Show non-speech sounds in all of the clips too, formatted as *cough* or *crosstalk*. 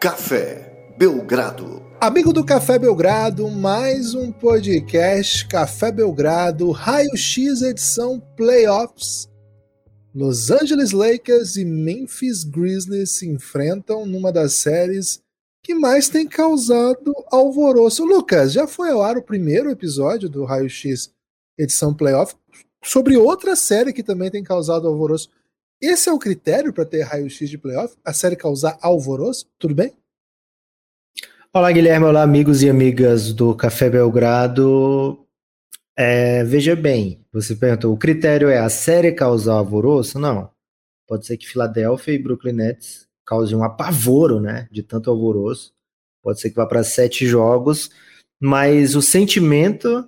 Café Belgrado. Amigo do Café Belgrado, mais um podcast Café Belgrado, Raio X edição Playoffs. Los Angeles Lakers e Memphis Grizzlies se enfrentam numa das séries que mais tem causado alvoroço. Lucas, já foi ao ar o primeiro episódio do Raio X edição Playoff sobre outra série que também tem causado alvoroço. Esse é o critério para ter raio-x de playoff? A série causar alvoroço? Tudo bem? Olá, Guilherme. Olá, amigos e amigas do Café Belgrado. É, veja bem, você perguntou, o critério é a série causar alvoroço? Não. Pode ser que Filadélfia e Brooklyn Nets causem um apavoro, né, de tanto alvoroço. Pode ser que vá para sete jogos, mas o sentimento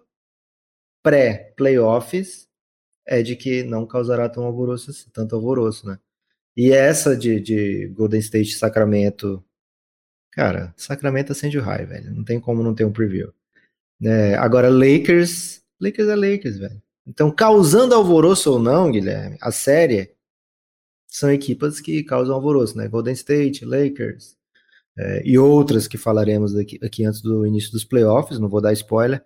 pré-playoffs é de que não causará tão alvoroço assim, tanto alvoroço, né? E essa de, de Golden State Sacramento, cara, Sacramento acende o raio, velho. Não tem como não ter um preview. É, agora, Lakers, Lakers é Lakers, velho. Então, causando alvoroço ou não, Guilherme, a série são equipas que causam alvoroço, né? Golden State, Lakers é, e outras que falaremos aqui, aqui antes do início dos playoffs, não vou dar spoiler,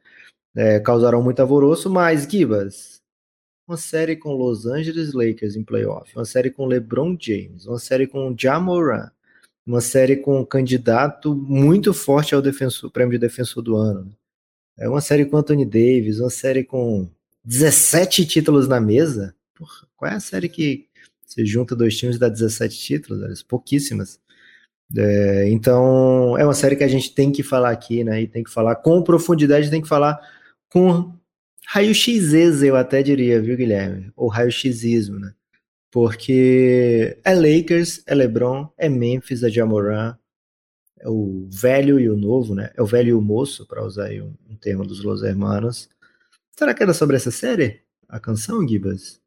é, causaram muito alvoroço, mas, Gibas, uma série com Los Angeles Lakers em playoff, uma série com LeBron James, uma série com Jamoran, uma série com um candidato muito forte ao defensor, prêmio de defensor do ano. É uma série com Anthony Davis, uma série com 17 títulos na mesa. Porra, qual é a série que você junta dois times e dá 17 títulos? Pouquíssimas. É, então, é uma série que a gente tem que falar aqui, né? E tem que falar com profundidade, tem que falar com raio-xismo, eu até diria, viu, Guilherme? Ou raio-xismo, né? Porque é Lakers, é LeBron, é Memphis, é Jamoran, é o velho e o novo, né? É o velho e o moço, para usar aí um, um, termo dos Los Hermanos. Será que era sobre essa série? A canção, Gibas?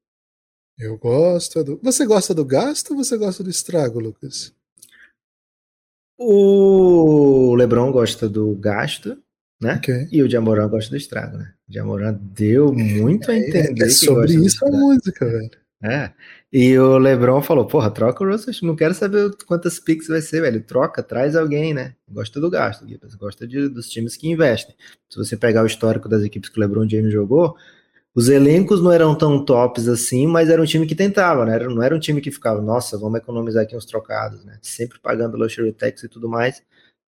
Eu gosto do. Você gosta do gasto ou você gosta do estrago, Lucas? O LeBron gosta do gasto né? Okay. E o Jamoran gosta do estrago, né? O Jamoran deu muito a é, entender. É, é sobre isso a música, velho. É. E o Lebron falou: porra, troca o Russell, não quero saber quantas picks vai ser, velho. Troca, traz alguém, né? Gosta do gasto. Gosta de, dos times que investem. Se você pegar o histórico das equipes que o LeBron James jogou, os elencos não eram tão tops assim, mas era um time que tentava, né? Não era um time que ficava, nossa, vamos economizar aqui uns trocados, né? Sempre pagando luxury tax e tudo mais.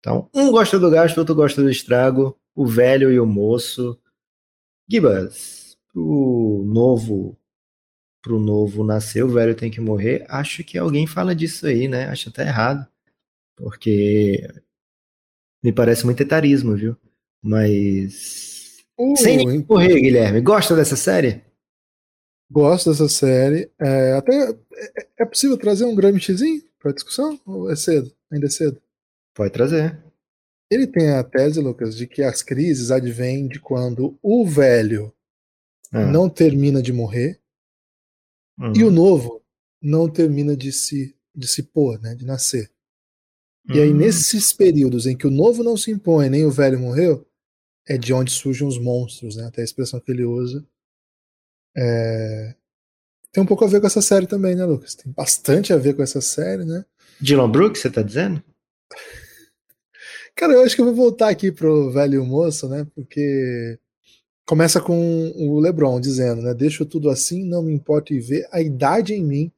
Então, um gosta do gasto, outro gosta do estrago, o velho e o moço. Gibas, o novo pro novo nascer, o velho tem que morrer. Acho que alguém fala disso aí, né? Acho até errado. Porque me parece muito etarismo, viu? Mas. Uh, Sem correr, Guilherme. Gosta dessa série? Gosto dessa série. É, até é, é possível trazer um Gramscizinho para discussão? Ou é cedo? Ainda é cedo? Pode trazer. Ele tem a tese, Lucas, de que as crises advêm de quando o velho ah. não termina de morrer uhum. e o novo não termina de se, de se pôr, né, de nascer. Uhum. E aí, hum. nesses períodos em que o novo não se impõe, nem o velho morreu, é de onde surgem os monstros, né? Até a expressão que ele usa. É... Tem um pouco a ver com essa série também, né, Lucas? Tem bastante a ver com essa série, né? Dylan Brooks, você tá dizendo? Cara, eu acho que eu vou voltar aqui pro velho moço, né? Porque começa com o LeBron dizendo, né? Deixo tudo assim, não me importa e ver a idade em mim,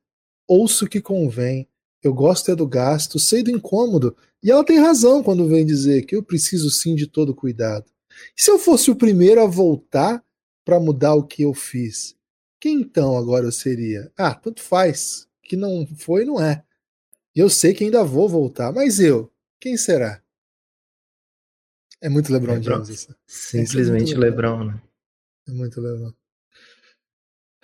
ouço o que convém, eu gosto é do gasto, sei do incômodo. E ela tem razão quando vem dizer que eu preciso sim de todo cuidado. E se eu fosse o primeiro a voltar para mudar o que eu fiz, quem então agora eu seria? Ah, tanto faz. Que não foi, não é. Eu sei que ainda vou voltar, mas eu, quem será? É muito LeBron, LeBron James isso. Simplesmente é LeBron, né? É muito LeBron.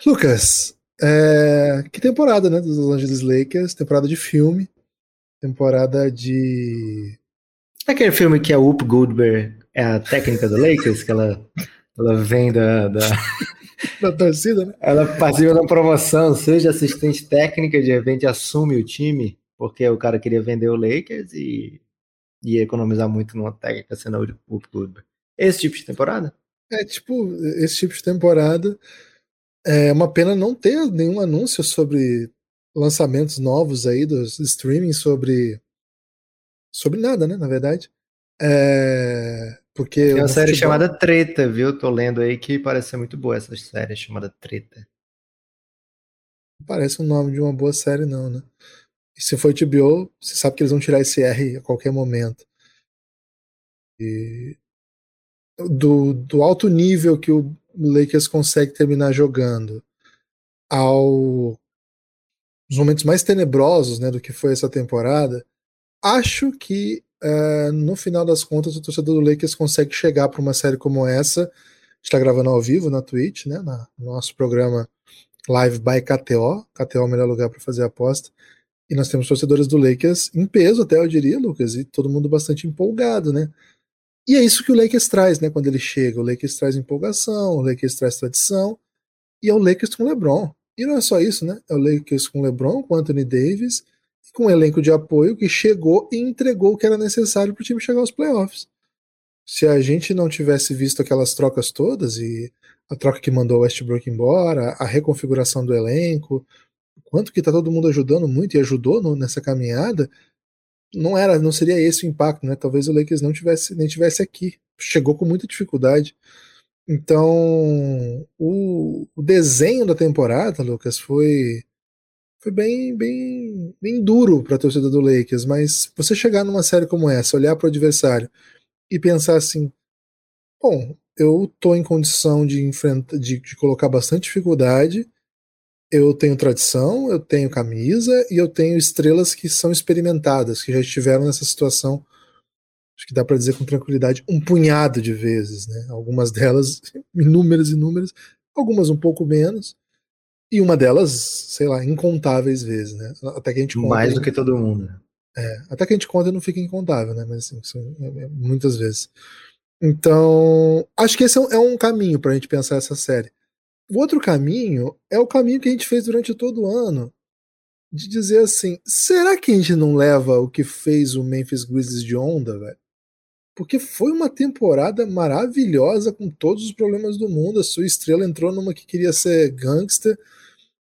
Lucas, é... que temporada, né? Dos Los Angeles Lakers, temporada de filme, temporada de. É aquele filme que a Whoop Goldberg é a técnica do Lakers, que ela, ela vem da, da... *laughs* da torcida, né? Ela participa da promoção, seja assistente técnica, de repente assume o time, porque o cara queria vender o Lakers e e economizar muito numa técnica sendo o clube. Esse tipo de temporada? É, tipo, esse tipo de temporada. É uma pena não ter nenhum anúncio sobre lançamentos novos aí dos streaming sobre sobre nada, né? Na verdade. É, porque Tem uma série futebol... chamada Treta, viu? Tô lendo aí que parece ser muito boa essa série chamada Treta. Parece o nome de uma boa série, não, né? Se for HBO, você sabe que eles vão tirar esse R a qualquer momento. E do, do alto nível que o Lakers consegue terminar jogando ao os momentos mais tenebrosos né, do que foi essa temporada, acho que uh, no final das contas o torcedor do Lakers consegue chegar para uma série como essa. está gravando ao vivo na Twitch, né, no nosso programa Live by KTO. KTO é o melhor lugar para fazer aposta. E nós temos torcedores do Lakers em peso, até eu diria, Lucas, e todo mundo bastante empolgado, né? E é isso que o Lakers traz, né? Quando ele chega, o Lakers traz empolgação, o Lakers traz tradição, e é o Lakers com LeBron. E não é só isso, né? É o Lakers com LeBron, com Anthony Davis, com um elenco de apoio que chegou e entregou o que era necessário para o time chegar aos playoffs. Se a gente não tivesse visto aquelas trocas todas e a troca que mandou o Westbrook embora, a reconfiguração do elenco, quanto que tá todo mundo ajudando muito e ajudou no, nessa caminhada, não era, não seria esse o impacto, né? Talvez o Lakers não tivesse nem tivesse aqui. Chegou com muita dificuldade. Então, o, o desenho da temporada, Lucas, foi foi bem bem bem duro para a torcida do Lakers, mas você chegar numa série como essa, olhar para o adversário e pensar assim, bom, eu tô em condição de enfrentar de, de colocar bastante dificuldade eu tenho tradição, eu tenho camisa e eu tenho estrelas que são experimentadas, que já estiveram nessa situação, acho que dá para dizer com tranquilidade, um punhado de vezes, né? Algumas delas *laughs* inúmeras, inúmeras, algumas um pouco menos, e uma delas, sei lá, incontáveis vezes, né? Até que a gente conta, mais do que todo mundo. É, até que a gente conta não fica incontável, né? Mas assim, é, é, muitas vezes. Então, acho que esse é um, é um caminho para a gente pensar essa série o outro caminho é o caminho que a gente fez durante todo o ano. De dizer assim, será que a gente não leva o que fez o Memphis Grizzlies de onda, velho? Porque foi uma temporada maravilhosa com todos os problemas do mundo. A sua estrela entrou numa que queria ser gangster,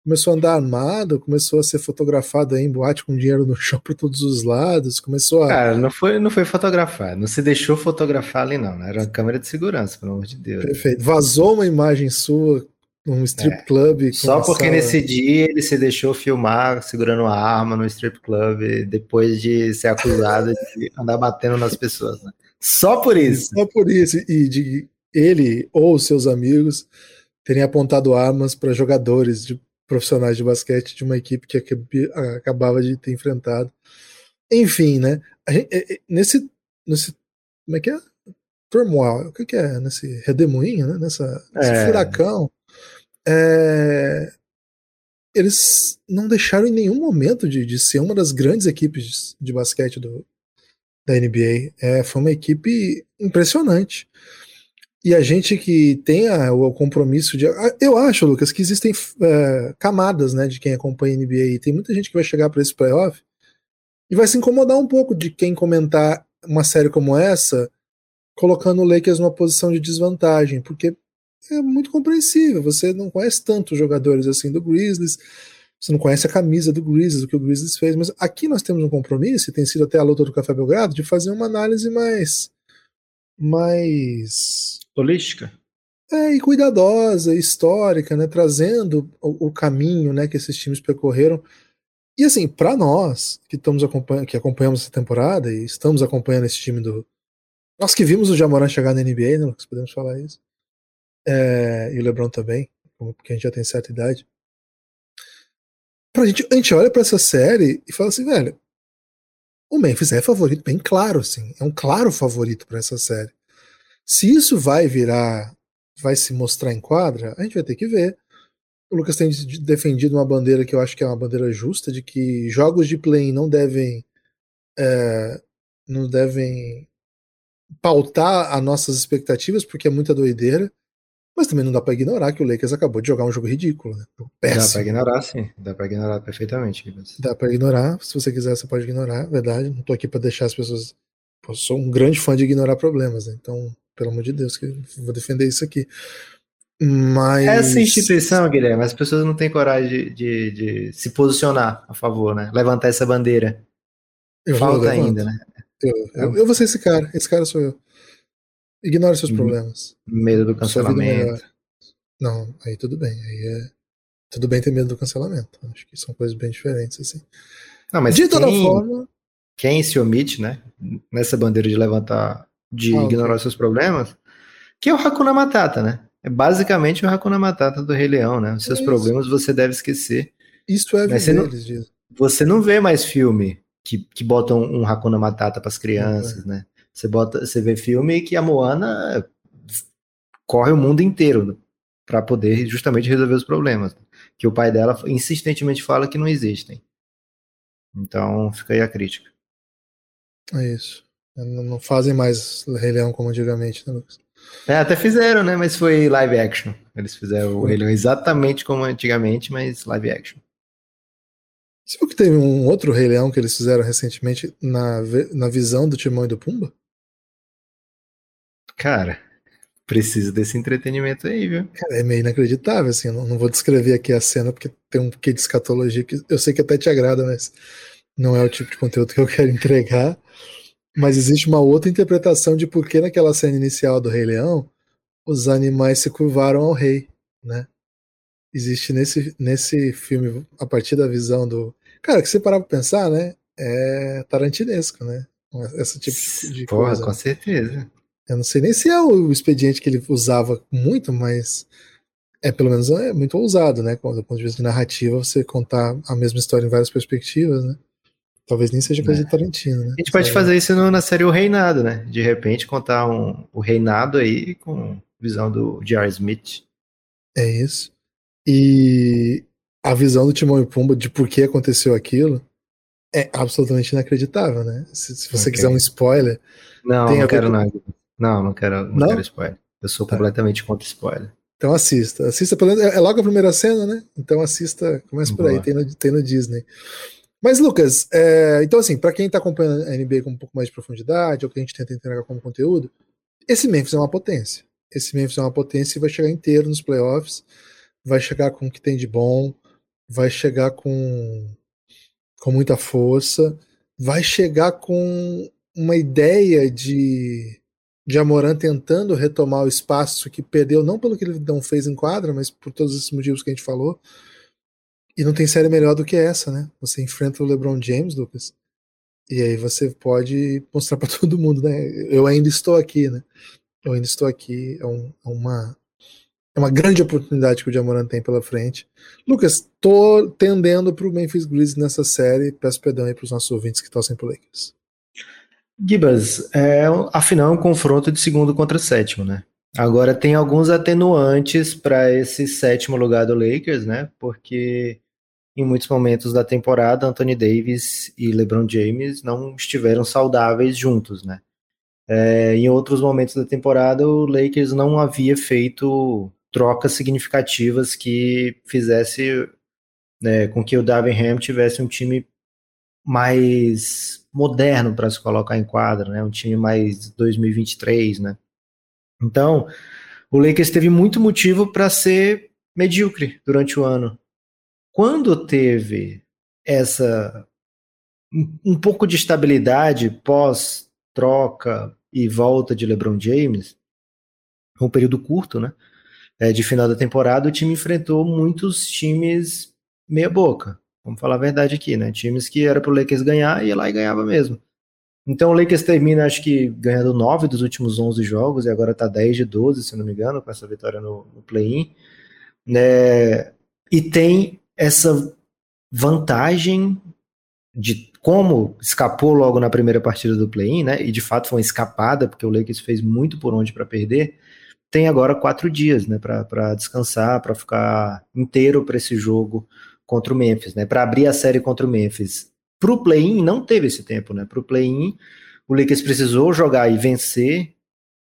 começou a andar armado, começou a ser fotografado em boate com dinheiro no chão para todos os lados, começou a. Cara, não foi, não foi fotografar, não se deixou fotografar ali, não. Era uma câmera de segurança, pelo amor de Deus. Perfeito. Vazou uma imagem sua um strip é. club. Só porque sala... nesse dia ele se deixou filmar segurando uma arma no strip club depois de ser acusado de andar batendo nas pessoas. Né? Só por isso. Só por isso. E de ele ou seus amigos terem apontado armas para jogadores de profissionais de basquete de uma equipe que acabava de ter enfrentado. Enfim, né? Gente, nesse, nesse. Como é que é? Turmoil. O que, é? Nesse redemoinho, né? Nessa, nesse é. furacão é, eles não deixaram em nenhum momento de, de, ser uma das grandes equipes de, basquete do, da NBA. É, foi uma equipe impressionante. E a gente que tem a, o compromisso de. Eu acho, Lucas, que existem é, camadas né, de quem acompanha a NBA. E tem muita gente que vai chegar para esse playoff e vai se incomodar um pouco de quem comentar uma série como essa, colocando o Lakers numa posição de desvantagem. Porque é muito compreensível. Você não conhece tantos jogadores assim do Grizzlies, você não conhece a camisa do Grizzlies, o que o Grizzlies fez, mas aqui nós temos um compromisso, e tem sido até a luta do Café Belgrado, de fazer uma análise mais. mais. holística. É, e cuidadosa, histórica, né, trazendo o, o caminho né, que esses times percorreram. E assim, para nós que estamos acompanhando, que acompanhamos essa temporada e estamos acompanhando esse time do. Nós que vimos o Jamoran chegar na NBA, né, Lucas? Podemos falar isso é, e o LeBron também, porque a gente já tem certa idade. Pra gente, a gente olha para essa série e fala assim, velho, o Memphis é favorito, bem claro, assim, é um claro favorito para essa série. Se isso vai virar, vai se mostrar em quadra, a gente vai ter que ver. O Lucas tem defendido uma bandeira que eu acho que é uma bandeira justa, de que jogos de play não devem é, não devem pautar as nossas expectativas, porque é muita doideira. Mas também não dá para ignorar que o Lakers acabou de jogar um jogo ridículo, né? Péssimo. Dá para ignorar, sim. Dá para ignorar perfeitamente. Mas... Dá para ignorar. Se você quiser, você pode ignorar. Verdade. Não tô aqui para deixar as pessoas. Pô, sou um grande fã de ignorar problemas, né? Então, pelo amor de Deus, que vou defender isso aqui. Mas. Essa instituição, Guilherme, as pessoas não têm coragem de, de, de se posicionar a favor, né? Levantar essa bandeira. Eu Falta ainda, né? Eu, eu, eu vou ser esse cara. Esse cara sou eu. Ignore seus problemas. Medo do vida cancelamento. Não, aí tudo bem. Aí é. Tudo bem ter medo do cancelamento. Acho que são coisas bem diferentes, assim. Não, mas de toda quem, forma. quem se omite, né? Nessa bandeira de levantar, de Ah, ignorar seus problemas, que é o Hakuna Matata, né? É basicamente o Hakuna Matata do Rei Leão, né? Os seus É problemas você deve esquecer. Isso é Mas você não- eles dizem. Você não vê mais filme que, que botam um Hakuna Matata para as É. crianças, né? Você bota, você vê filme que a Moana corre o mundo inteiro para poder justamente resolver os problemas que o pai dela insistentemente fala que não existem. Então, fica aí a crítica. É isso. Não fazem mais Rei Leão como antigamente, né, Lucas? É, até fizeram, né? Mas foi live action. Eles fizeram o Rei Leão exatamente como antigamente, mas live action. Você viu que teve um outro Rei Leão que eles fizeram recentemente na, na visão do Timão e do Pumba? Cara, precisa desse entretenimento aí, viu? Cara, é meio inacreditável, assim. eu Não, vou descrever aqui a cena porque tem um quê de escatologia que eu sei que até te agrada, mas não é o tipo de conteúdo que eu *laughs* quero entregar. Mas existe uma outra interpretação de por que naquela cena inicial do Rei Leão os animais se curvaram ao rei, né? Existe nesse, nesse filme, a partir da visão do. Cara, que você parar pra pensar, né? É tarantinesco, né? Esse tipo de, de Porra, coisa. com certeza. Eu não sei nem se é o expediente que ele usava muito, mas é pelo menos é muito ousado, né? Do ponto de vista de narrativa, você contar a mesma história em várias perspectivas, né? Talvez nem seja coisa É. de Tarantino, né? A gente pode Sei. fazer isso no- na série O Reinado, né? De repente contar um, o Reinado aí com visão do J.R. Smith. É isso. E a visão do Timão e Pumba de por que aconteceu aquilo é absolutamente inacreditável, né? Se, se você Ok. quiser um spoiler, Não, Tem não quero não. Não, não quero, não Não? quero spoiler. Eu sou Tá. completamente contra spoiler. então assista. Assista pelo. É é logo a primeira cena, né? Então assista. Começa por aí, Boa. tem no, tem no Disney. Mas, Lucas, é, então assim, pra quem tá acompanhando a NBA com um pouco mais de profundidade, ou que a gente tenta entregar como conteúdo, esse Memphis é uma potência. Esse Memphis é uma potência e vai chegar inteiro nos playoffs, vai chegar com o que tem de bom, vai chegar com, com muita força, vai chegar com uma ideia de, de Amoran tentando retomar o espaço que perdeu, não pelo que ele não fez em quadra, mas por todos esses motivos que a gente falou. E não tem série melhor do que essa, né? Você enfrenta o LeBron James, Lucas, e aí você pode mostrar pra *laughs* todo mundo, né? Eu ainda estou aqui, né? Eu ainda estou aqui. É, um- é uma é uma grande oportunidade que o Jamoran tem pela frente. Lucas, tô tendendo pro Memphis Grizzlies nessa série. Peço perdão aí pros nossos ouvintes que torcem pro Lakers. Gibas, é, afinal é um confronto de segundo contra sétimo, né? Agora tem alguns atenuantes para esse sétimo lugar do Lakers, né? Porque em muitos momentos da temporada, Anthony Davis e LeBron James não estiveram saudáveis juntos, né? É, em outros momentos da temporada, o Lakers não havia feito trocas significativas que fizesse né, com que o Davenham tivesse um time mais moderno para se colocar em quadra, né? Um time mais 2023, né? Então, o Lakers teve muito motivo para ser medíocre durante o ano. Quando teve essa um, pouco de estabilidade pós troca e volta de LeBron James, um período curto, né? É, de final da temporada, o time enfrentou muitos times meia boca. Vamos falar a verdade aqui, né? Times que era pro Lakers ganhar, ia lá e ganhava mesmo. Então o Lakers termina, acho que, ganhando 9 dos últimos 11 jogos, e agora tá 10 de 12, se não me engano, com essa vitória no, no play-in. Né? E tem essa vantagem de como escapou logo na primeira partida do play-in, né? E de fato foi uma escapada, porque o Lakers fez muito por onde para perder. Tem agora quatro dias, né, para descansar, para ficar inteiro para esse jogo contra o Memphis, né? Para abrir a série contra o Memphis. Para o play-in não teve esse tempo, né? Para o play-in o Lakers precisou jogar e vencer,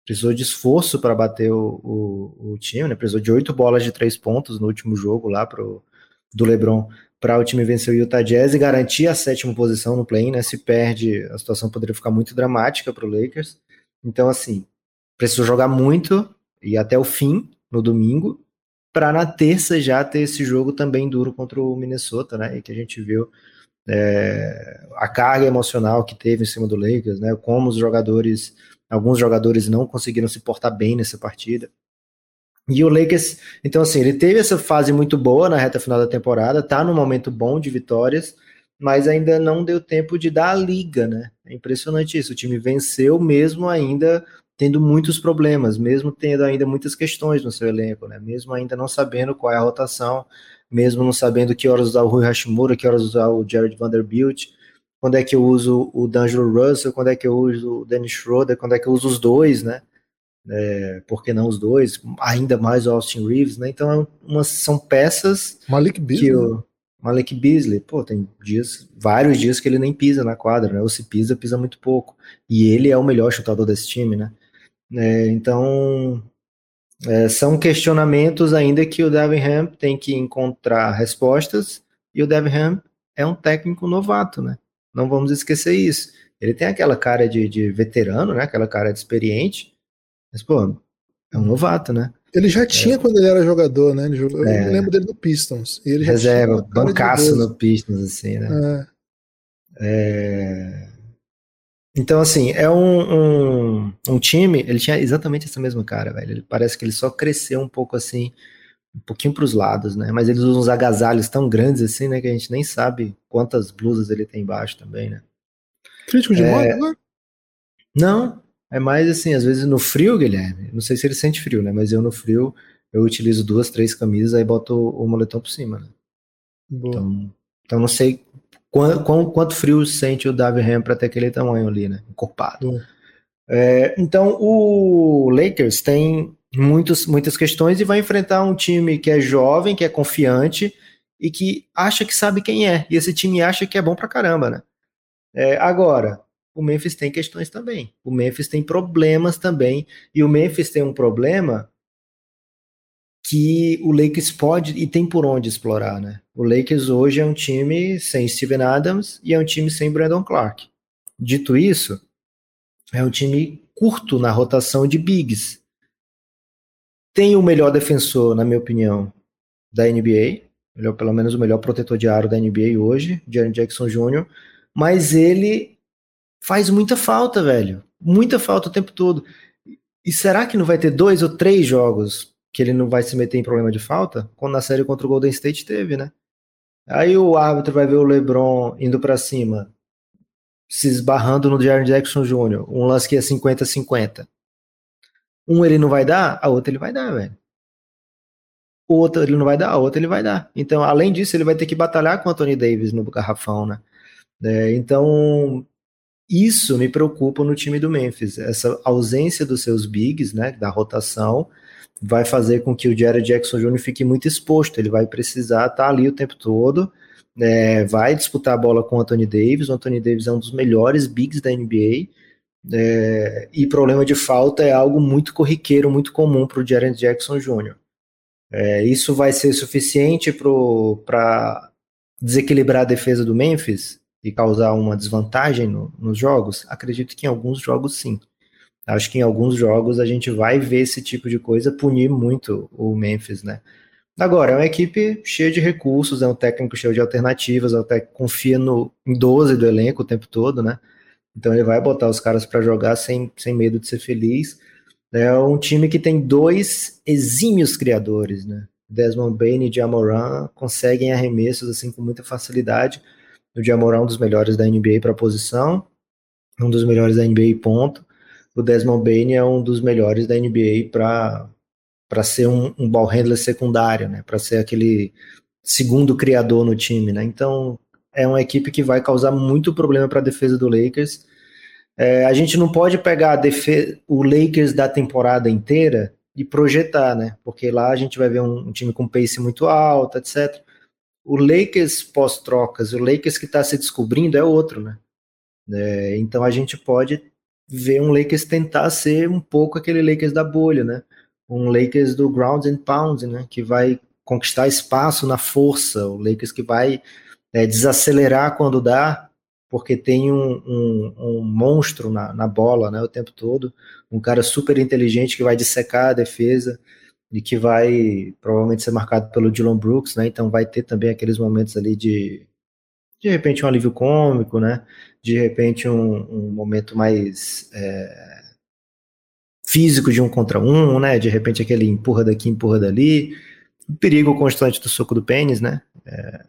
precisou de esforço para bater o, o, o, time, né? Precisou de oito bolas de três pontos no último jogo lá pro, do LeBron para o time vencer o Utah Jazz e garantir a sétima posição no play-in, né? Se perde, a situação poderia ficar muito dramática para o Lakers. Então, assim, precisou jogar muito e até o fim no domingo para na terça já ter esse jogo também duro contra o Minnesota, né? E que a gente viu é, a carga emocional que teve em cima do Lakers, né? Como os jogadores, alguns jogadores não conseguiram se portar bem nessa partida. E o Lakers, então assim, ele teve essa fase muito boa na reta final da temporada, tá num momento bom de vitórias, mas ainda não deu tempo de dar a liga, né? É impressionante isso. O time venceu mesmo ainda tendo muitos problemas, mesmo tendo ainda muitas questões no seu elenco, né? Mesmo ainda não sabendo qual é a rotação, mesmo não sabendo que horas usar o Rui Hashimura, que horas usar o Jared Vanderbilt, quando é que eu uso o D'Angelo Russell, quando é que eu uso o Dennis Schroeder, quando é que eu uso os dois, né? É, por que não os dois? Ainda mais o Austin Reeves, né? Então é uma, são peças Malik Beasley. que o Malik Beasley, pô, tem dias, vários dias que ele nem pisa na quadra, né? Ou se pisa, pisa muito pouco. E ele é o melhor chutador desse time, né? É, então é, são questionamentos ainda que o Devinham tem que encontrar respostas, e o Devinham é um técnico novato, né? Não vamos esquecer isso. Ele tem aquela cara de, de veterano, né? Aquela cara de experiente, mas, pô, é um novato, né? Ele já tinha é. quando ele era jogador, né? Eu é. lembro dele no Pistons. ele Reserva, bancaço no Pistons, assim, né? É. é. Então, assim, é um, um, um, time, ele tinha exatamente essa mesma cara, velho. Ele parece que ele só cresceu um pouco assim, um pouquinho para os lados, né? Mas eles usam uns agasalhos tão grandes assim, né? Que a gente nem sabe quantas blusas ele tem embaixo também, né? Crítico de é... moda, né? Não, é mais assim, às vezes no frio, Guilherme, não sei se ele sente frio, né? Mas eu no frio, eu utilizo duas, três camisas, aí boto o moletom por cima, né? Então, então não sei quanto, quanto frio sente o Davi Ham para ter aquele tamanho ali, né? Encorpado. É, então o Lakers tem muitos, muitas questões e vai enfrentar um time que é jovem, que é confiante e que acha que sabe quem é. E esse time acha que é bom pra caramba, né? É, agora, o Memphis tem questões também. O Memphis tem problemas também. E o Memphis tem um problema que o Lakers pode e tem por onde explorar, né? O Lakers hoje é um time sem Steven Adams e é um time sem Brandon Clark. Dito isso, é um time curto na rotação de bigs. Tem o melhor defensor, na minha opinião, da NBA, é pelo menos o melhor protetor de aro da NBA hoje, Jaren Jackson Jr., mas ele faz muita falta, velho. Muita falta o tempo todo. E será que não vai ter dois ou três jogos que ele não vai se meter em problema de falta? Quando na série contra o Golden State teve, né? Aí o árbitro vai ver o LeBron indo para cima, se esbarrando no Jaren Jackson Jr., um lance que é 50-50. Um ele não vai dar, a outra ele vai dar, velho. O outro ele não vai dar, a outra ele vai dar. Então, além disso, ele vai ter que batalhar com o Anthony Davis no garrafão, né? É, então, isso me preocupa no time do Memphis. Essa ausência dos seus bigs, né, da rotação, vai fazer com que o Jared Jackson Jr. fique muito exposto. Ele vai precisar estar ali o tempo todo, é, vai disputar a bola com o Anthony Davis. O Anthony Davis é um dos melhores bigs da NBA. É, e problema de falta é algo muito corriqueiro, muito comum para o Jared Jackson Jr. É, isso vai ser suficiente para desequilibrar a defesa do Memphis? e causar uma desvantagem no, nos jogos? Acredito que em alguns jogos sim. Acho que em alguns jogos a gente vai ver esse tipo de coisa punir muito o Memphis, né? Agora, é uma equipe cheia de recursos, é um técnico cheio de alternativas, até confia no, em 12 do elenco o tempo todo, né? Então ele vai botar os caras para jogar sem, sem medo de ser feliz. É um time que tem dois exímios criadores, né? Desmond Bain e Jamoran conseguem arremessos assim com muita facilidade o Jamoran é um dos melhores da NBA para a posição, um dos melhores da NBA ponto. O Desmond Bain é um dos melhores da NBA para ser um, um ball handler secundário, né? Para ser aquele segundo criador no time, né? Então é uma equipe que vai causar muito problema para a defesa do Lakers. É, a gente não pode pegar o Lakers da temporada inteira e projetar, né? Porque lá a gente vai ver um, um time com pace muito alto, etc o Lakers pós-trocas, o Lakers que está se descobrindo é outro, né? É, então a gente pode ver um Lakers tentar ser um pouco aquele Lakers da bolha, né? Um Lakers do ground and pound, né? Que vai conquistar espaço na força, o Lakers que vai é, desacelerar quando dá, porque tem um, um, um monstro na, na, bola, né? O tempo todo, um cara super inteligente que vai dissecar a defesa e que vai provavelmente ser marcado pelo Dylan Brooks, né? Então vai ter também aqueles momentos ali de, De repente um alívio cômico, né? De repente um, um momento mais é, físico de um contra um, né? De repente aquele empurra daqui, empurra dali. O perigo constante do soco do pênis, né? É,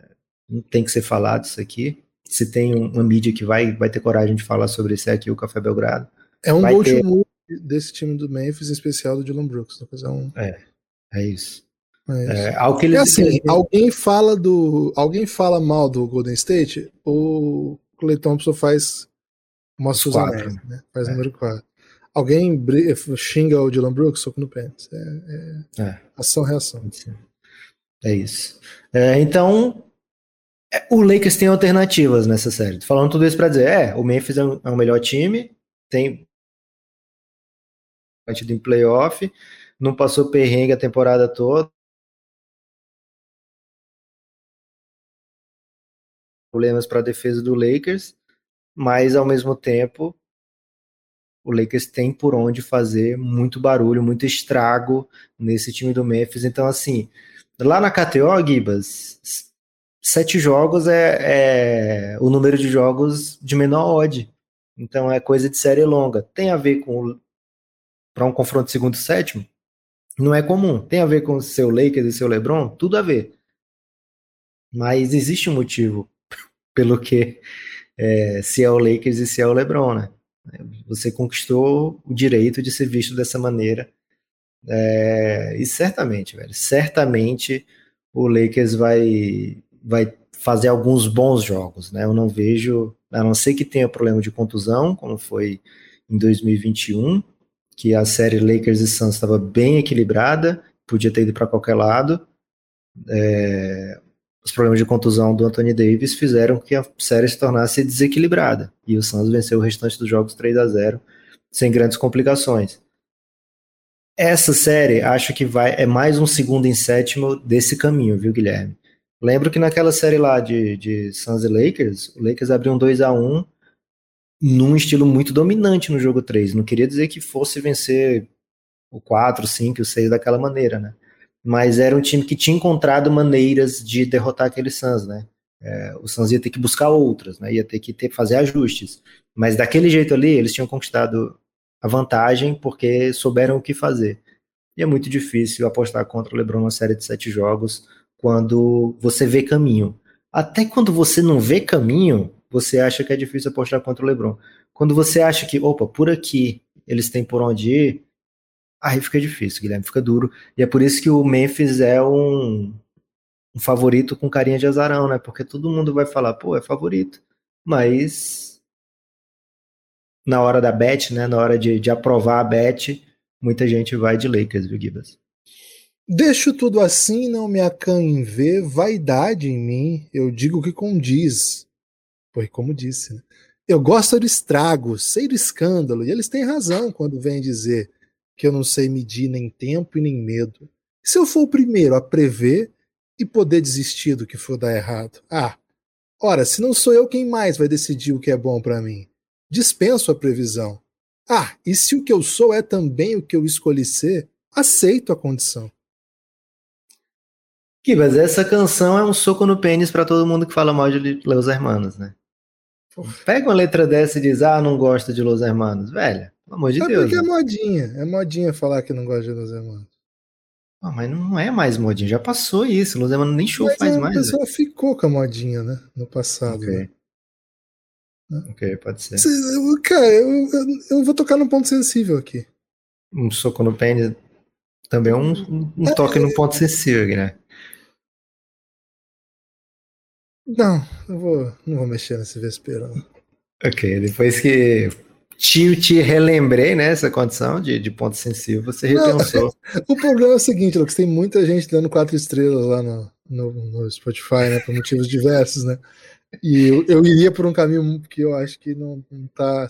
não tem que ser falado isso aqui. Se tem uma mídia que vai, vai ter coragem de falar sobre isso aqui, o Café Belgrado. É um Vai go ter- move desse time do Memphis, em especial do Dylan Brooks. Né? É, um, É isso. É isso. É, ao que É eles, assim, alguém fala do. Alguém fala mal do Golden State, o Clay Thompson faz uma Nance, né? Faz É. número 4. Alguém xinga o Dylan Brooks, soco no pênis. É, é É. ação-reação. É isso. É, então, é, o Lakers tem alternativas nessa série. Tô falando tudo isso pra dizer, é, o Memphis é, um- é o melhor time, tem partido em playoff, não passou perrengue a temporada toda. Problemas para a defesa do Lakers, mas ao mesmo tempo o Lakers tem por onde fazer muito barulho, muito estrago nesse time do Memphis. Então, assim, lá na KTO, Gibas, sete jogos é, é o número de jogos de menor odd. Então é coisa de série longa. Tem a ver com para um confronto segundo sétimo? Não é comum. Tem a ver com o seu Lakers e seu LeBron? Tudo a ver. Mas existe um motivo pelo que é, se é o Lakers e se é o LeBron, né? Você conquistou o direito de ser visto dessa maneira. É, e certamente, velho, certamente o Lakers vai, vai fazer alguns bons jogos, né? Eu não vejo, a não ser que tenha problema de contusão, como foi em 2021, que a série Lakers e Suns estava bem equilibrada, podia ter ido para qualquer lado. É, os problemas de contusão do Anthony Davis fizeram que a série se tornasse desequilibrada. E o Suns venceu o restante dos jogos 3 a 0 sem grandes complicações. Essa série, acho que vai é mais um segundo em sétimo desse caminho, viu, Guilherme? Lembro que naquela série lá de, de Suns e Lakers, o Lakers abriu um 2 a 1 num estilo muito dominante no jogo 3. Não queria dizer que fosse vencer o 4, o 5 e o 6 daquela maneira, né? Mas era um time que tinha encontrado maneiras de derrotar aquele Suns, né? É, o Suns ia ter que buscar outras, né? Ia ter que ter, fazer ajustes. Mas daquele jeito ali, eles tinham conquistado a vantagem porque souberam o que fazer. E é muito difícil apostar contra o LeBron numa série de sete jogos quando você vê caminho. Até quando você não vê caminho, você acha que é difícil apostar contra o LeBron. Quando você acha que, opa, por aqui eles têm por onde ir, aí fica difícil, Guilherme, fica duro. E é por isso que o Memphis é um, um favorito com carinha de azarão, né? Porque todo mundo vai falar, pô, é favorito. Mas na hora da bet, né? Na hora de, de aprovar a bet, muita gente vai de Lakers, viu, Gibas? Deixo tudo assim, não me acanho em ver, vaidade em mim, eu digo o que condiz. Pois como disse, né? Eu gosto do estrago, sei do escândalo, e eles têm razão quando vêm dizer que eu não sei medir nem tempo e nem medo. Se eu for o primeiro a prever e poder desistir do que for dar errado? Ah, ora, se não sou eu quem mais vai decidir o que é bom para mim? Dispenso a previsão. Ah, e se o que eu sou é também o que eu escolhi ser, aceito a condição. Kibas, essa canção é um soco no pênis para todo mundo que fala mal de Los Hermanos, né? Pega uma letra dessa e diz, ah, não gosta de Los Hermanos. Velho, pelo amor de é Deus. porque é né? modinha. É modinha falar que não gosta de Los Hermanos. Ah, mas não é mais modinho, já passou isso. Los Hermanos nem show Mas faz a mais. velho. pessoa ficou com a modinha, né? No passado. né? Ok. Ok, pode ser. Cara, eu, eu, eu vou tocar num ponto sensível aqui. Um soco no pênis também é um, um- um toque no ponto sensível, né? Não, eu vou, não vou mexer nesse vespeirão. Ok, depois que te, te relembrei, né, essa condição de, de ponto sensível, você Não. repensou. *laughs* O problema é o seguinte, Lucas, tem muita gente dando quatro estrelas lá no, no, no Spotify, né? Por motivos diversos, né? E eu, eu iria por um caminho que eu acho que não, não tá.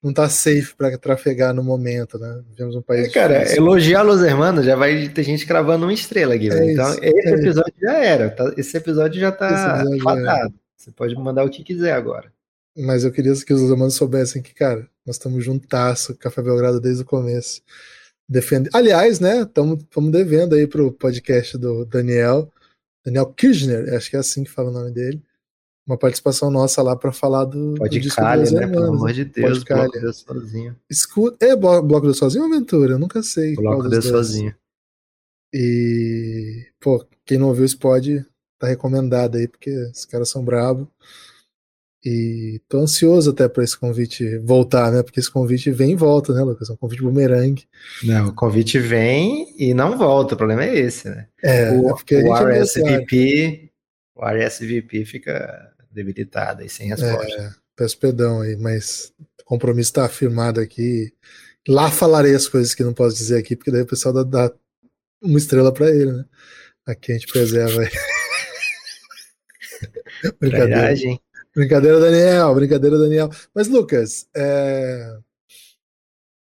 Não tá safe para trafegar no momento, né? Vivemos um país. É, cara, difícil. elogiar Los Hermanos já vai ter gente cravando uma estrela aqui, velho. É Então, isso, esse é isso. episódio já era. tá? Esse episódio já tá episódio já fadado. Você pode mandar o que quiser agora. Mas eu queria que os humanos soubessem que, cara, nós estamos juntasso, Café Belgrado desde o começo. Defende... Aliás, né, estamos devendo aí pro podcast do Daniel, Daniel Kirchner, acho que é assim que fala o nome dele. uma participação nossa lá para falar do, Pode do né? Pelo amor de Deus, Pode bloco. Deus sozinho. Escuta, é Blo- Bloco do Sozinho ou Aventura? Eu nunca sei. Bloco Deus dois. sozinho. E, pô, quem não ouviu isso pode tá recomendado aí, porque os caras são bravos. E tô ansioso até pra esse convite voltar, né? Porque esse convite vem e volta, né, Lucas? É um convite bumerangue. Não, o convite vem e não volta, o problema é esse, né? É, o é o gente é. RSVP, o RSVP fica debilitado e sem resposta. É, peço perdão aí, mas o compromisso tá afirmado aqui. Lá falarei as coisas que não posso dizer aqui, porque daí o pessoal dá, dá uma estrela pra ele, né? Aqui a gente preserva aí. *laughs* Brincadeira. Trairagem. Brincadeira, Daniel. Brincadeira, Daniel. Mas, Lucas, é...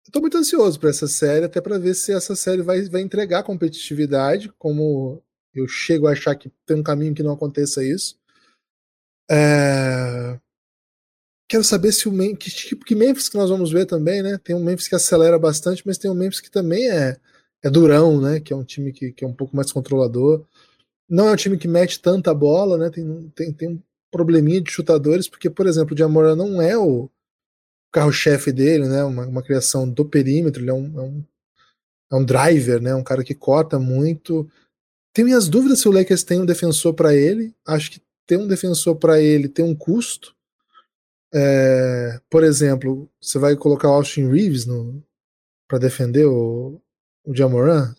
eu tô muito ansioso para essa série, até para ver se essa série vai, vai entregar competitividade, como eu chego a achar que tem um caminho que não aconteça isso. É... Quero saber se o que tipo que Memphis que nós vamos ver também, né? Tem um Memphis que acelera bastante, mas tem um Memphis que também é, é durão, né? Que é um time que, que é um pouco mais controlador. Não é um time que mete tanta bola, né? Tem, tem, tem probleminha de chutadores, porque, por exemplo, o Diamora não é o carro-chefe dele, né? Uma, uma criação do perímetro, ele é um, é um, é um driver, né? Um cara que corta muito. Tenho minhas dúvidas se o Lakers tem um defensor para ele. Acho que ter um defensor para ele tem um custo. É, por exemplo, você vai colocar o Austin Reeves para defender o, o Jamoran,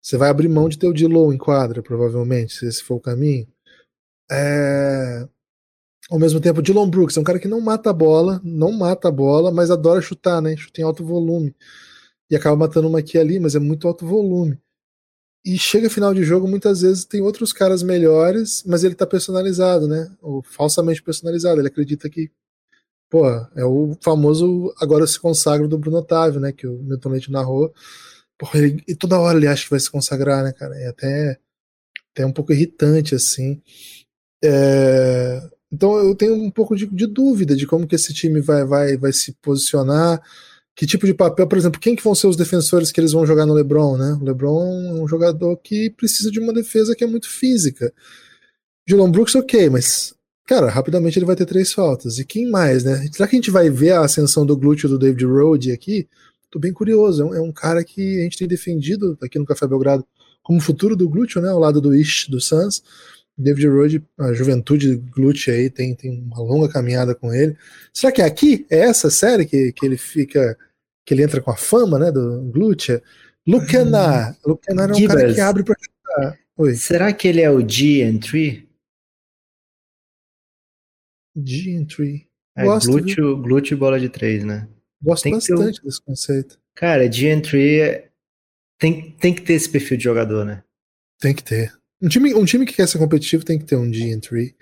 você vai abrir mão de ter o Dilo em quadra, provavelmente, se esse for o caminho. É, ao mesmo tempo, Dylan Brooks é um cara que não mata a bola, não mata a bola, mas adora chutar, né? Chuta em alto volume. E acaba matando uma aqui e ali, mas é muito alto volume. E chega final de jogo, muitas vezes tem outros caras melhores, mas ele tá personalizado, né? Ou falsamente personalizado. Ele acredita que, pô, é o famoso agora se consagra do Bruno Otávio, né? Que o Milton Leite narrou. Porra, ele, e toda hora ele acha que vai se consagrar, né, cara? É até, até um pouco irritante, assim. É, então eu tenho um pouco de, de, dúvida de como que esse time vai, vai, vai se posicionar, que tipo de papel, por exemplo, quem que vão ser os defensores que eles vão jogar no LeBron, né? O LeBron é um jogador que precisa de uma defesa que é muito física. Dylan Brooks, ok, mas cara, rapidamente ele vai ter três faltas. E quem mais, né? Será que a gente vai ver a ascensão do glúteo do David Rode aqui? Tô bem curioso. É um, é um, cara que a gente tem defendido aqui no Café Belgrado como futuro do glúteo, né? Ao lado do Ish, do Suns. David Rode, a juventude glútea aí, tem, tem uma longa caminhada com ele. Será que é aqui? É essa série que, que ele fica. que ele entra com a fama, né? Do glútea? Lucanar. Hum, Lucanar é um Gibas. cara que abre pra chutar. Oi. Será que ele é o G-Entry? G-Entry. É, glúteo, glúteo e bola de três, né? Gosto tem bastante um... desse conceito. Cara, G-Entry tem, tem que ter esse perfil de jogador, né? Tem que ter. Um time, um time que quer ser competitivo tem que ter um G-Entry.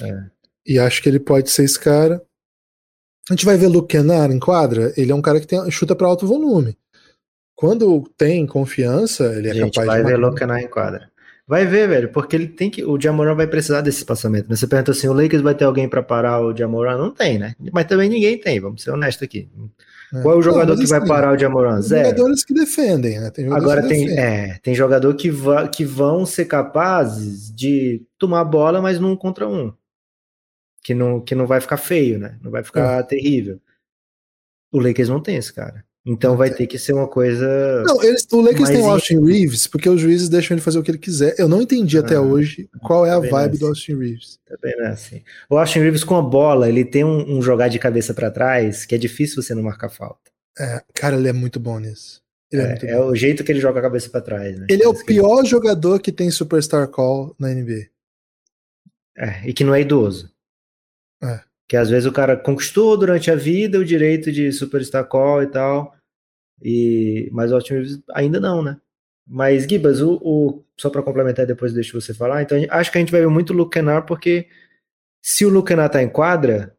É. E acho que ele pode ser esse cara. A gente vai ver Luke Kennard em quadra. Ele é um cara que tem, chuta para alto volume. Quando tem confiança, ele é a gente capaz vai de. Vai ver Luke Kennard em quadra. Vai ver, velho, porque ele tem que. O Jamoran vai precisar desse espaçamento. Você pergunta assim: o Lakers vai ter alguém para parar o Jamoran? Não tem, né? Mas também ninguém tem, vamos ser honestos aqui. É. Qual é o jogador não, que vai assim, parar o Jamoran? Zero. Jogadores que defendem, né? Tem Agora que tem, é, tem jogador que, va, que vão ser capazes de tomar bola, mas num contra um. Que não, que não vai ficar feio, né? Não vai ficar é. terrível. O Lakers não tem esse cara. Então vai tem. ter que ser uma coisa. Não, eles, o Lakers tem o Austin Reeves, porque os juízes deixam ele fazer o que ele quiser. Eu não entendi ah, até hoje qual é a vibe assim. do Austin Reeves. Também não é assim. O Austin Reeves com a bola, ele tem um, um jogar de cabeça para trás que é difícil você não marcar falta. É, cara, ele é muito bom nisso. Ele é, é, é o jeito que ele joga a cabeça para trás, né? Ele é o pior ele... jogador que tem Superstar Call na NBA. É, e que não é idoso. É. Que às vezes o cara conquistou durante a vida o direito de Superstar Call e tal. E, mas o Austin Reeves ainda não, né? Mas, Gibas, o, o só para complementar depois deixo você falar, então acho que a gente vai ver muito o Luke Kennard, porque se o Luke Kennard tá em quadra,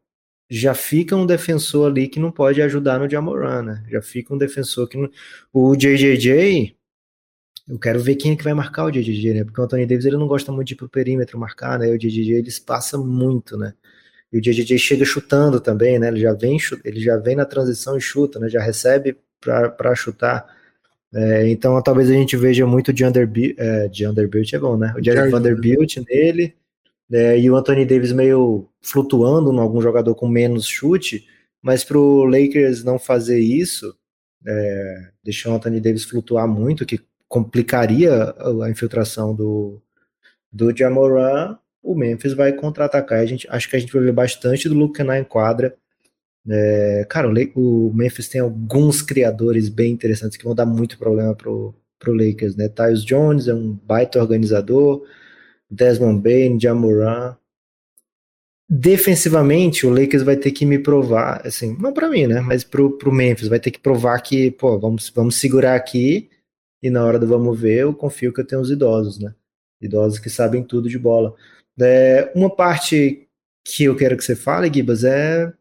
já fica um defensor ali que não pode ajudar no Jamoran, né? Já fica um defensor que não... O JJJ, eu quero ver quem é que vai marcar o JJJ, né? Porque o Anthony Davis ele não gosta muito de ir pro perímetro marcar, né? O JJJ ele passa muito, né? E o JJJ chega chutando também, né? Ele já vem, ele já vem na transição e chuta, né? Já recebe para chutar. É, então talvez a gente veja muito de Underbilt, é, de Underbilt é bom, né? O Jared Vanderbilt nele, é, e o Anthony Davis meio flutuando em algum jogador com menos chute, mas para o Lakers não fazer isso, é, deixar o Anthony Davis flutuar muito, que complicaria a infiltração do, do Jamoran, o Memphis vai contra-atacar. A gente, acho que a gente vai ver bastante do Luke na quadra. É, cara, o, Memphis tem alguns criadores bem interessantes que vão dar muito problema pro, pro Lakers, né? Tyus Jones é um baita organizador, Desmond Bain, Jamoran. Defensivamente, o Lakers vai ter que me provar, assim, não para mim, né? Mas pro, pro Memphis, vai ter que provar que, pô, vamos, vamos segurar aqui e na hora do vamos ver, eu confio que eu tenho os idosos, né? Idosos que sabem tudo de bola. É, uma parte que eu quero que você fale, Gibas, é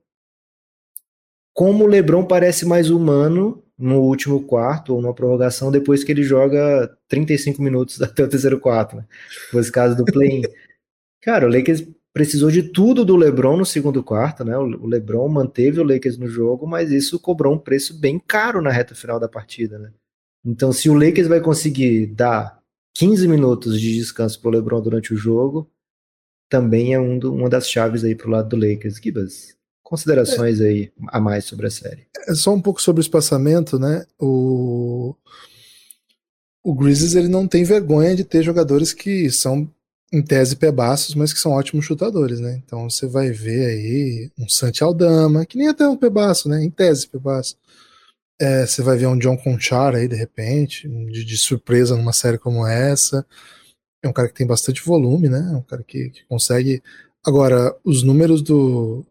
como o LeBron parece mais humano no último quarto ou na prorrogação depois que ele joga 35 minutos *laughs* até o terceiro quarto, né? Foi esse caso do play-in. *laughs* Cara, o Lakers precisou de tudo do LeBron no segundo quarto, né? O LeBron manteve o Lakers no jogo, mas isso cobrou um preço bem caro na reta final da partida, né? Então, se o Lakers vai conseguir dar 15 minutos de descanso para o LeBron durante o jogo, também é um do, uma das chaves aí para o lado do Lakers. Gibas, considerações é, aí a mais sobre a série. É só um pouco sobre o espaçamento, né? O, o Grizzlies ele não tem vergonha de ter jogadores que são em tese pé baços, mas que são ótimos chutadores, né? Então você vai ver aí um Santi Aldama, que nem até um pé baço, né? Em tese pé baço. É, você vai ver um John Conchar aí de repente, de, de surpresa numa série como essa é um cara que tem bastante volume, né? É um cara que, que consegue. Agora, os números do,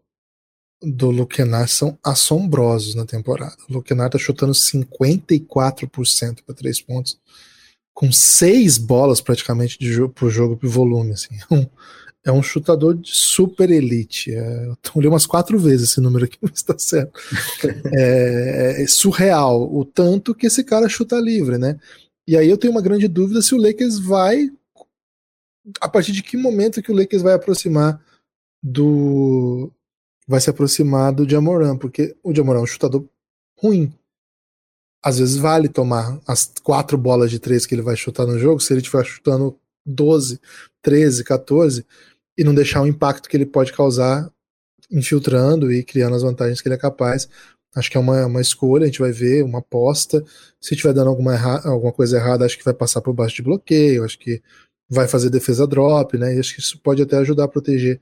do Lukenar são assombrosos na temporada. O Lukenar tá chutando 54% para três pontos, com seis bolas praticamente de jogo, por jogo por volume. Assim. É, um, é um chutador de super elite. É, eu olhei umas quatro vezes esse número aqui, *laughs* mas está certo. É, é surreal o tanto que esse cara chuta livre, né? E aí eu tenho uma grande dúvida se o Lakers vai a partir de que momento que o Lakers vai aproximar do vai se aproximar do Jamoran, porque o Jamoran é um chutador ruim. Às vezes vale tomar as quatro bolas de três que ele vai chutar no jogo, se ele estiver chutando 12, 13, 14 e não deixar o impacto que ele pode causar infiltrando e criando as vantagens que ele é capaz. Acho que é uma, uma escolha, a gente vai ver, uma aposta. Se estiver dando alguma, alguma coisa errada, acho que vai passar por baixo de bloqueio. Acho que vai fazer defesa drop, né? E acho que isso pode até ajudar a proteger.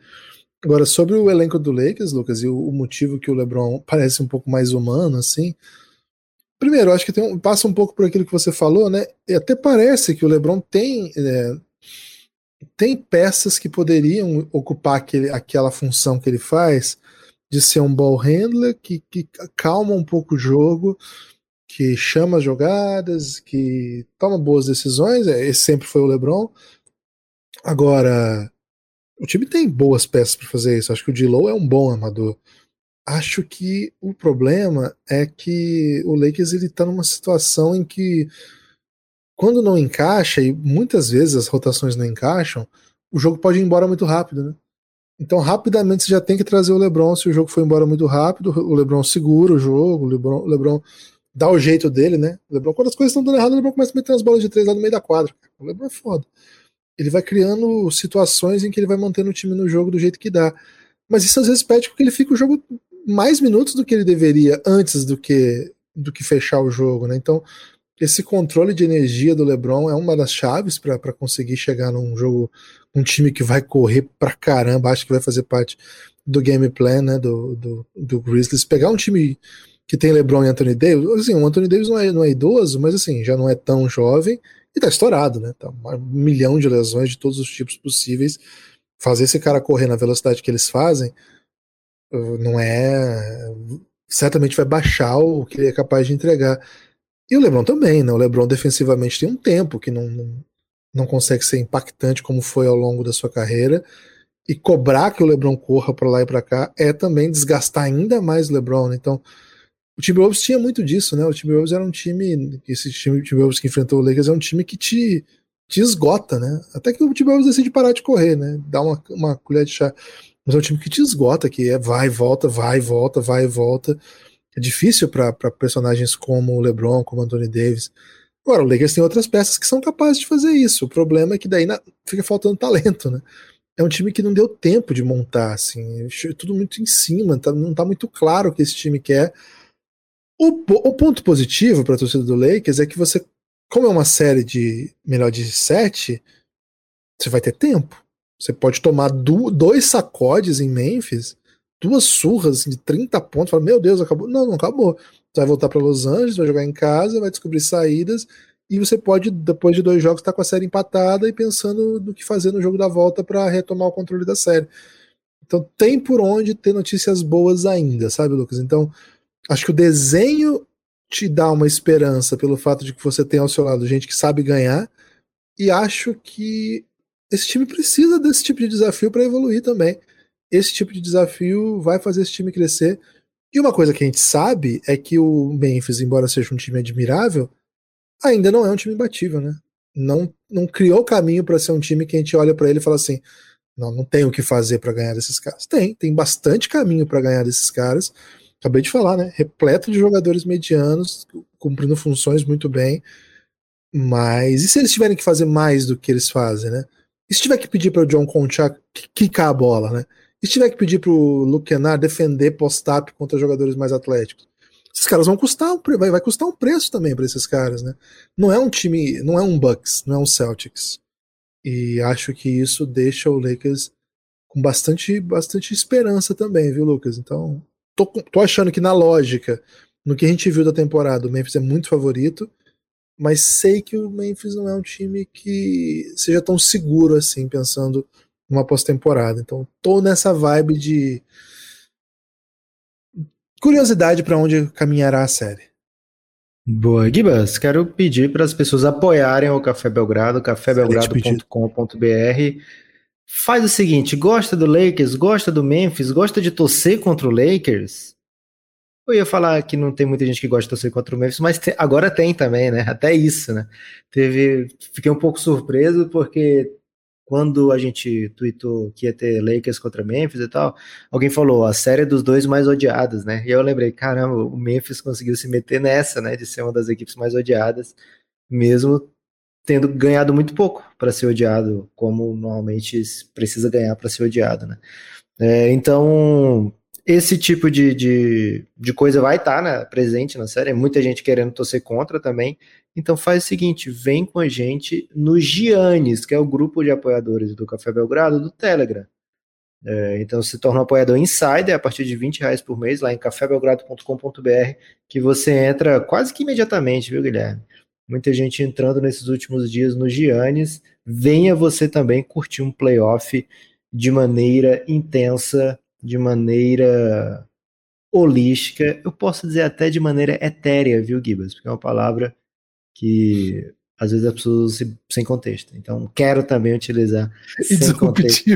Agora, sobre o elenco do Lakers, Lucas, e o, motivo que o LeBron parece um pouco mais humano, assim. Primeiro, acho que tem um, passa um pouco por aquilo que você falou, né? E até parece que o LeBron tem. É, tem peças que poderiam ocupar aquele, aquela função que ele faz de ser um ball handler que, que calma um pouco o jogo, que chama as jogadas, que toma boas decisões. É, esse sempre foi o LeBron. Agora, o time tem boas peças para fazer isso. Acho que o Dilow é um bom armador. Acho que o problema é que o Lakers ele tá numa situação em que quando não encaixa e muitas vezes as rotações não encaixam, o jogo pode ir embora muito rápido, né? Então, rapidamente você já tem que trazer o LeBron. Se o jogo for embora muito rápido, o LeBron segura o jogo, o LeBron, o LeBron dá o jeito dele, né? O LeBron, quando as coisas estão dando errado, o LeBron começa a meter umas bolas de três lá no meio da quadra. O LeBron é foda ele vai criando situações em que ele vai mantendo o time no jogo do jeito que dá. Mas isso às vezes pede que ele fique o jogo mais minutos do que ele deveria antes do que do que fechar o jogo, né? Então, esse controle de energia do LeBron é uma das chaves para conseguir chegar num jogo, um time que vai correr pra caramba, acho que vai fazer parte do game plan, né, do, do, do Grizzlies. Pegar um time que tem LeBron e Anthony Davis, assim, o Anthony Davis não é, não é idoso, mas assim, já não é tão jovem e tá estourado, né? Tá um milhão de lesões de todos os tipos possíveis. Fazer esse cara correr na velocidade que eles fazem uh, não é. Certamente vai baixar o que ele é capaz de entregar. E o Lebron também, né? O Lebron defensivamente tem um tempo que não, não, consegue ser impactante como foi ao longo da sua carreira. E cobrar que o LeBron corra para lá e para cá é também desgastar ainda mais o LeBron. Né? Então, o Timberwolves tinha muito disso, né? O Timberwolves era um time, esse time Timberwolves que enfrentou o Lakers é um time que te, te esgota, né? Até que o Timberwolves decide parar de correr, né? Dá uma, uma colher de chá. Mas é um time que te esgota, que é vai volta, vai volta, vai volta. É difícil para personagens como o LeBron, como o Anthony Davis. Agora, o Lakers tem outras peças que são capazes de fazer isso. O problema é que daí na, fica faltando talento, né? é um time que não deu tempo de montar, assim, tudo muito em cima, tá, não tá muito claro o que esse time quer. O, o ponto positivo para a torcida do Lakers é que você, como é uma série de melhor de sete, você vai ter tempo. Você pode tomar do, dois sacodes em Memphis, duas surras assim, de 30 pontos, fala, meu Deus, acabou. Não, não acabou. Você vai voltar para Los Angeles, vai jogar em casa, vai descobrir saídas, e você pode, depois de dois jogos, estar tá com a série empatada e pensando no que fazer no jogo da volta para retomar o controle da série. Então tem por onde ter notícias boas ainda, sabe, Lucas? Então, acho que o desenho te dá uma esperança pelo fato de que você tem ao seu lado gente que sabe ganhar, e acho que esse time precisa desse tipo de desafio para evoluir também. Esse tipo de desafio vai fazer esse time crescer. E uma coisa que a gente sabe é que o Memphis, embora seja um time admirável, ainda não é um time imbatível, né? Não, não criou caminho para ser um time que a gente olha para ele e fala assim: não, não tem o que fazer para ganhar desses caras. Tem, tem bastante caminho para ganhar desses caras. Acabei de falar, né? Repleto de jogadores medianos, cumprindo funções muito bem. Mas e se eles tiverem que fazer mais do que eles fazem, né? E se tiver que pedir para o John Conchak quicar a bola, né? E se tiver que pedir para o Luke Kennard defender post-up contra jogadores mais atléticos? Esses caras vão custar, vai, vai custar um preço também para esses caras, né? Não é um time, não é um Bucks, não é um Celtics. E acho que isso deixa o Lakers com bastante, bastante esperança também, viu, Lucas? Então, tô, tô achando que na lógica, no que a gente viu da temporada, o Memphis é muito favorito mas sei que o Memphis não é um time que seja tão seguro assim, pensando numa pós-temporada. Então, tô nessa vibe de curiosidade para onde caminhará a série. Boa, Gibas, quero pedir para as pessoas apoiarem o Café Belgrado, cafébelgrado.com.br. Faz o seguinte, gosta do Lakers, gosta do Memphis, gosta de torcer contra o Lakers? Eu ia falar que não tem muita gente que gosta de torcer contra o Memphis, mas te, agora tem também, né? Até isso, né? Teve, fiquei um pouco surpreso porque quando a gente tweetou que ia ter Lakers contra Memphis e tal, alguém falou a série dos dois mais odiados, né? E eu lembrei, caramba, o Memphis conseguiu se meter nessa, né? De ser uma das equipes mais odiadas, mesmo tendo ganhado muito pouco para ser odiado, como normalmente precisa ganhar para ser odiado, né? É, então esse tipo de, de, de coisa vai estar tá, né, presente na série, muita gente querendo torcer contra também. Então faz o seguinte, vem com a gente no Giannis, que é o grupo de apoiadores do Café Belgrado, do Telegram. É, então se torna um apoiador insider a partir de 20 reais por mês lá em cafébelgrado.com.br que você entra quase que imediatamente, viu Guilherme? Muita gente entrando nesses últimos dias no Giannis. Venha você também curtir um playoff de maneira intensa de maneira holística, eu posso dizer até de maneira etérea, viu, Gibas? Porque é uma palavra que às vezes as pessoas usam sem contexto. Então, quero também utilizar *laughs* sem contexto. *laughs*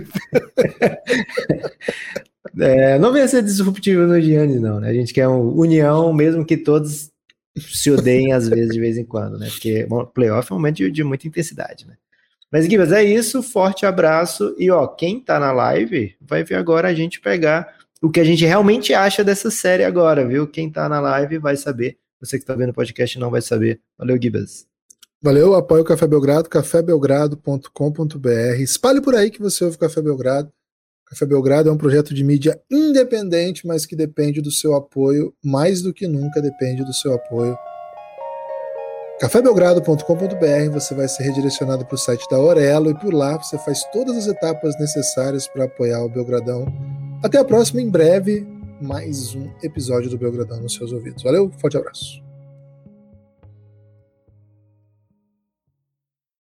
é, não venha ser disruptivo no Giannis, não, né? A gente quer uma união, mesmo que todos se odeiem às vezes, de vez em quando, né? Porque bom, playoff é um momento de, de muita intensidade, né? Mas, Guibas, é isso. Forte abraço. E, ó, quem tá na live vai ver agora a gente pegar o que a gente realmente acha dessa série agora, viu? Quem tá na live vai saber. Você que tá vendo o podcast não vai saber. Valeu, Gibas. Valeu, apoio o Café Belgrado, cafébelgrado.com.br. Espalhe por aí que você ouve o Café Belgrado. Café Belgrado é um projeto de mídia independente, mas que depende do seu apoio, mais do que nunca depende do seu apoio cafébelgrado.com.br você vai ser redirecionado para o site da Aurelo e por lá você faz todas as etapas necessárias para apoiar o Belgradão. Até a próxima, em breve, mais um episódio do Belgradão nos seus ouvidos. Valeu, forte abraço.